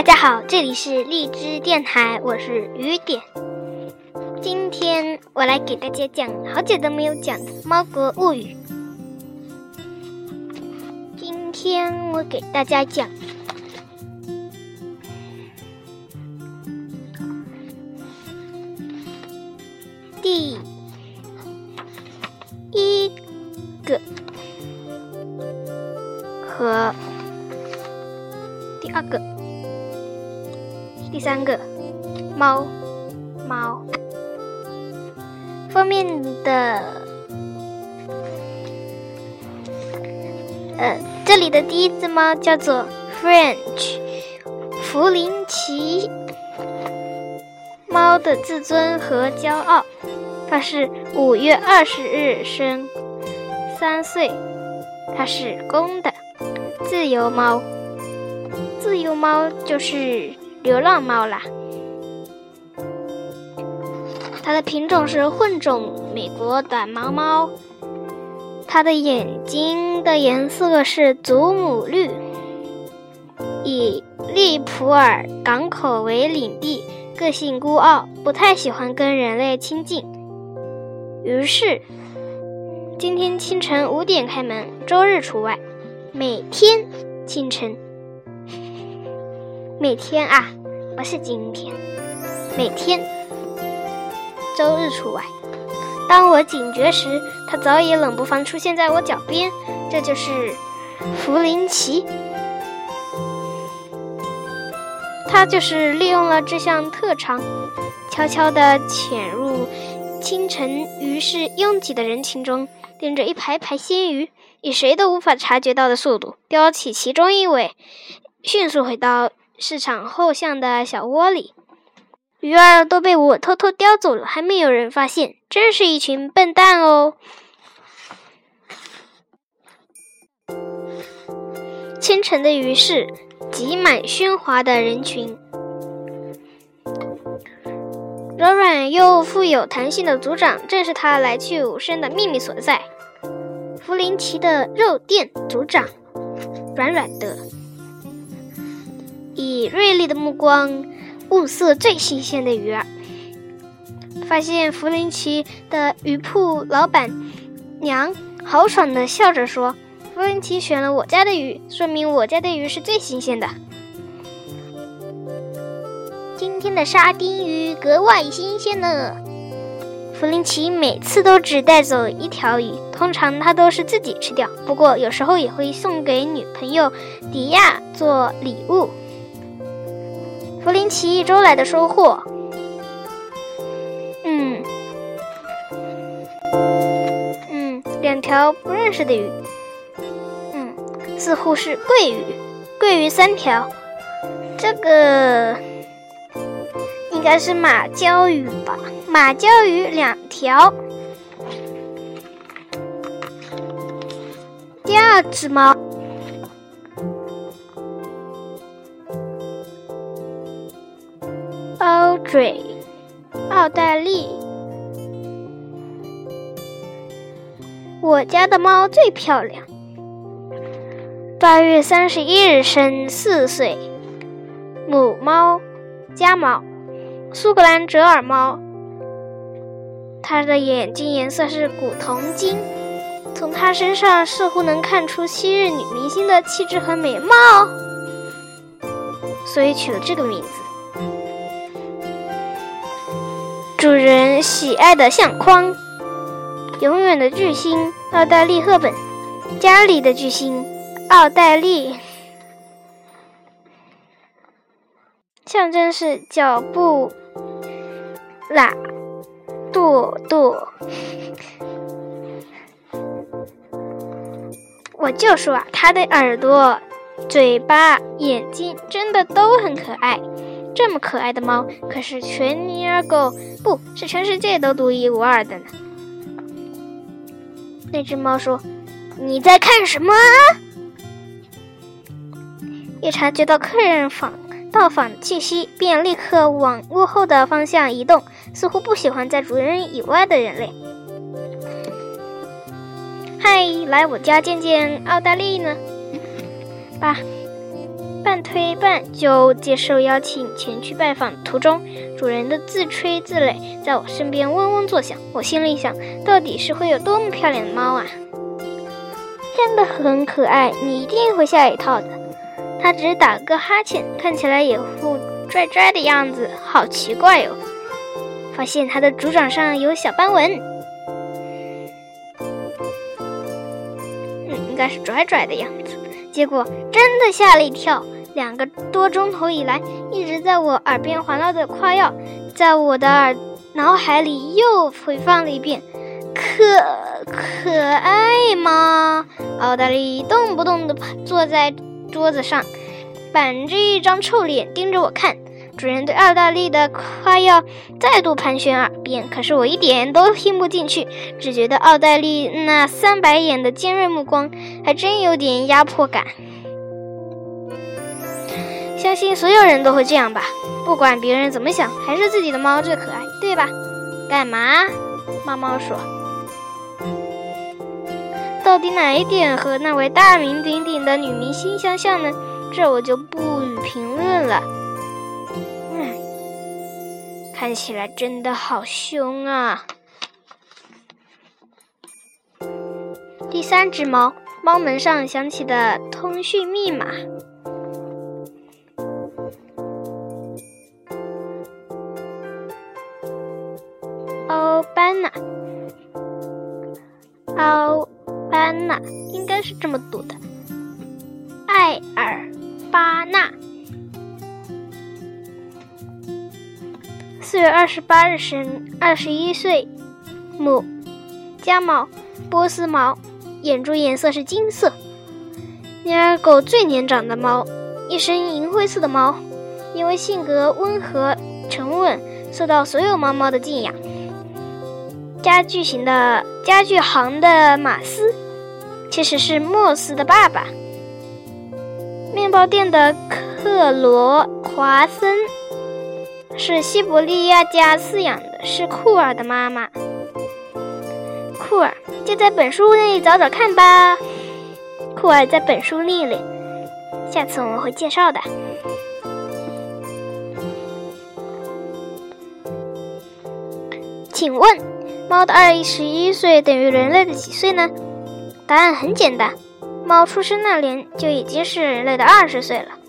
大家好，这里是荔枝电台，我是雨点。今天我来给大家讲好久都没有讲的《猫国物语》。今天我给大家讲第三个猫猫封面的呃，这里的第一只猫叫做 French 弗林奇，猫的自尊和骄傲。它是五月二十日生，三岁。它是公的，自由猫。自由猫就是流浪猫啦。它的品种是混种美国短毛猫。它的眼睛的颜色是祖母绿。以利普尔港口为领地，个性孤傲，不太喜欢跟人类亲近。于是，今天清晨五点开门，周日除外。每天清晨，每天啊，不是今天，每天，周日除外。当我警觉时，它早已冷不防出现在我脚边。这就是弗林奇，他就是利用了这项特长，悄悄地潜入。清晨，鱼市拥挤的人群中，盯着一排排鲜鱼，以谁都无法察觉到的速度叼起其中一尾，迅速回到市场后巷的小窝里。鱼儿都被我偷偷叼走了，还没有人发现，真是一群笨蛋哦！清晨的鱼市挤满喧哗的人群。柔软又富有弹性的组长，正是他来去无声的秘密所在。弗林奇的肉垫组长，软软的，以锐利的目光物色最新鲜的鱼儿。发现弗林奇的鱼铺老板娘豪爽地笑着说：“弗林奇选了我家的鱼，说明我家的鱼是最新鲜的。”今天的沙丁鱼格外新鲜呢。弗林奇每次都只带走一条鱼，通常他都是自己吃掉，不过有时候也会送给女朋友迪亚做礼物。福林奇一周来的收获，嗯。嗯，两条不认识的鱼，嗯，似乎是桂鱼，桂鱼三条，这个。应该是马鲛鱼吧，马鲛鱼两条。第二只猫。，Audrey，奥黛丽。我家的猫最漂亮。八月三十一日生，四岁，母猫，家猫。苏格兰折耳猫，它的眼睛颜色是古铜金，从它身上似乎能看出昔日女明星的气质和美貌，所以取了这个名字。主人喜爱的相框，永远的巨星奥黛丽·赫本，家里的巨星奥黛丽。象征是脚步，懒跺跺。我就说啊，它的耳朵、嘴巴、眼睛真的都很可爱。这么可爱的猫，可是全尼尔狗，不是全世界都独一无二的呢。那只猫说：“你在看什么？”一察觉到客人访。到访的气息，便立刻往屋后的方向移动，似乎不喜欢在主人以外的人类。嗨，来我家见见奥黛丽呢？吧。半推半就接受邀请前去拜访。途中，主人的自吹自擂在我身边嗡嗡作响。我心里想，到底是会有多么漂亮的猫啊！真的很可爱，你一定会下一套的。它只打个哈欠，看起来也副拽拽的样子，好奇怪哦。发现它的主掌上有小斑纹，嗯，应该是拽拽的样子。结果真的吓了一跳。两个多钟头以来，一直在我耳边环绕的夸耀，在我的耳脑海里又回放了一遍。可可爱吗？奥黛丽动不动地坐在桌子上，板着一张臭脸盯着我看。主人对奥黛丽的夸耀再度盘旋耳边，可是我一点都听不进去，只觉得奥黛丽那三白眼的尖锐目光还真有点压迫感。相信所有人都会这样吧，不管别人怎么想，还是自己的猫最可爱，对吧？干嘛？猫猫说。到底哪一点和那位大名鼎鼎的女明星相像呢？这我就不予评论了。看起来真的好凶啊！第三只猫，猫门上响起的通讯密码。奥班纳，奥。班纳应该是这么读的，艾尔巴纳。四月二十八日生，二十一岁，母，家猫，波斯猫，眼珠颜色是金色，尼尔狗最年长的猫，一身银灰色的猫，因为性格温和沉稳，受到所有猫猫的敬仰。家具型的家具行的马斯，其实是莫斯的爸爸。面包店的克罗华森，是西伯利亚家饲养的，是库尔的妈妈。库尔就在本书里找找看吧。库尔在本书里里，下次我们会介绍的。请问？猫的二十一岁等于人类的几岁呢？答案很简单，猫出生那年就已经是人类的二十岁了。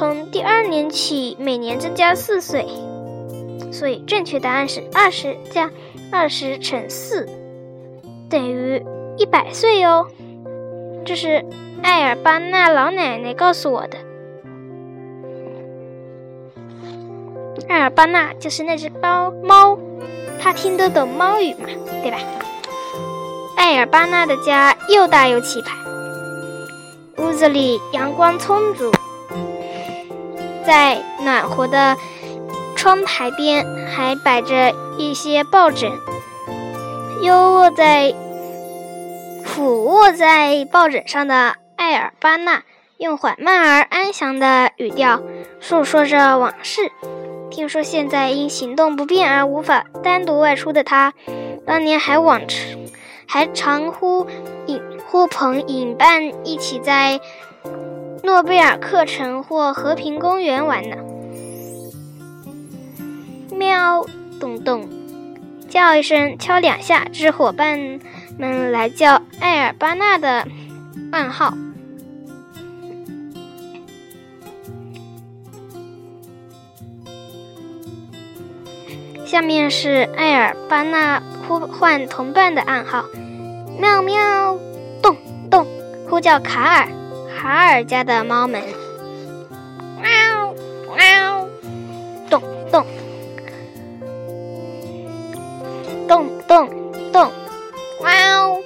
从第二年起，每年增加四岁，所以正确答案是二十加二十乘四等于一百岁哟。这是艾尔巴纳老奶奶告诉我的。艾尔巴纳就是那只包猫。它听得懂猫语嘛，对吧？艾尔巴纳的家又大又气派，屋子里阳光充足，在暖和的窗台边还摆着一些抱枕。优卧在俯卧在抱枕上的艾尔巴纳，用缓慢而安详的语调诉说着往事。听说现在因行动不便而无法单独外出的他，当年还往还常呼引呼朋引伴一起在诺贝尔课程或和平公园玩呢。喵，咚咚，叫一声，敲两下，这是伙伴们来叫艾尔巴纳的暗号。下面是艾尔巴纳呼唤同伴的暗号：喵喵，咚咚，呼叫卡尔，卡尔家的猫们。喵喵，咚咚，咚咚咚，喵，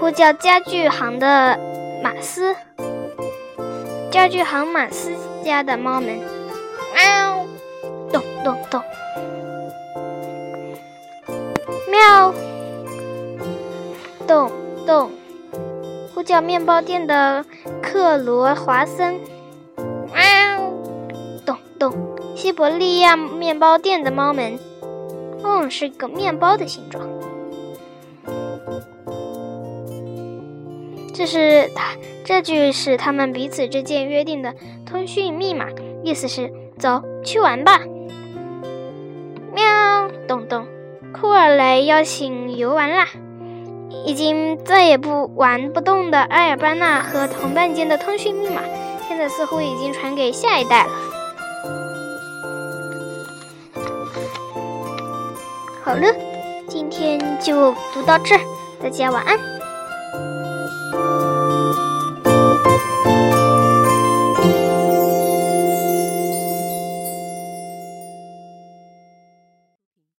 呼叫家具行的马斯，家具行马斯家的猫们。喵，咚咚咚。喵，咚咚，呼叫面包店的克罗华森。喵，咚咚，西伯利亚面包店的猫们。嗯，是个面包的形状。这是他，这句是他们彼此之间约定的。通讯密码，意思是走去玩吧。喵，咚咚，库尔来邀请游玩啦！已经再也不玩不动的埃尔班纳和同伴间的通讯密码，现在似乎已经传给下一代了。好了，今天就读到这儿，大家晚安。